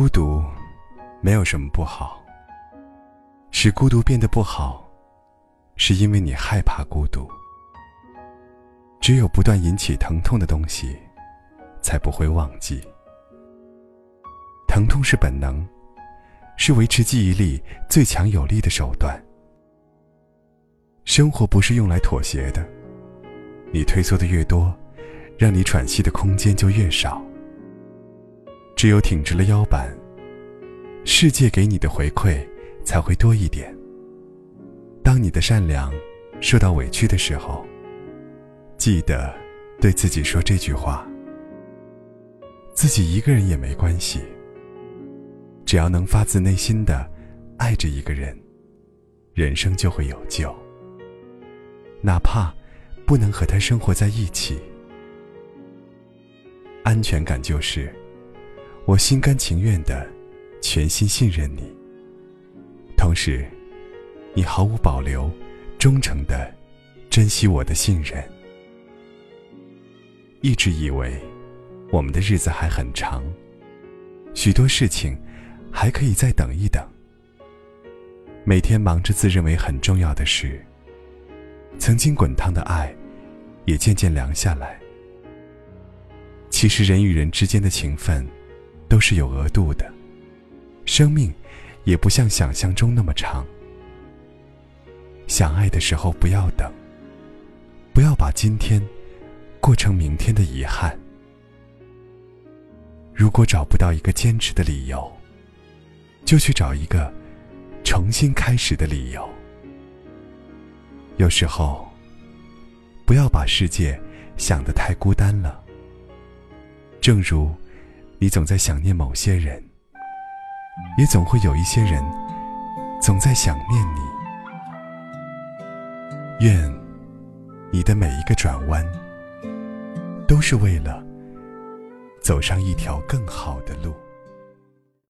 孤独，没有什么不好。使孤独变得不好，是因为你害怕孤独。只有不断引起疼痛的东西，才不会忘记。疼痛是本能，是维持记忆力最强有力的手段。生活不是用来妥协的，你退缩的越多，让你喘息的空间就越少。只有挺直了腰板，世界给你的回馈才会多一点。当你的善良受到委屈的时候，记得对自己说这句话：自己一个人也没关系。只要能发自内心的爱着一个人，人生就会有救。哪怕不能和他生活在一起，安全感就是。我心甘情愿的，全心信任你。同时，你毫无保留、忠诚的珍惜我的信任。一直以为我们的日子还很长，许多事情还可以再等一等。每天忙着自认为很重要的事，曾经滚烫的爱也渐渐凉下来。其实，人与人之间的情分。都是有额度的，生命也不像想象中那么长。想爱的时候不要等，不要把今天过成明天的遗憾。如果找不到一个坚持的理由，就去找一个重新开始的理由。有时候，不要把世界想得太孤单了。正如。你总在想念某些人，也总会有一些人总在想念你。愿你的每一个转弯，都是为了走上一条更好的路。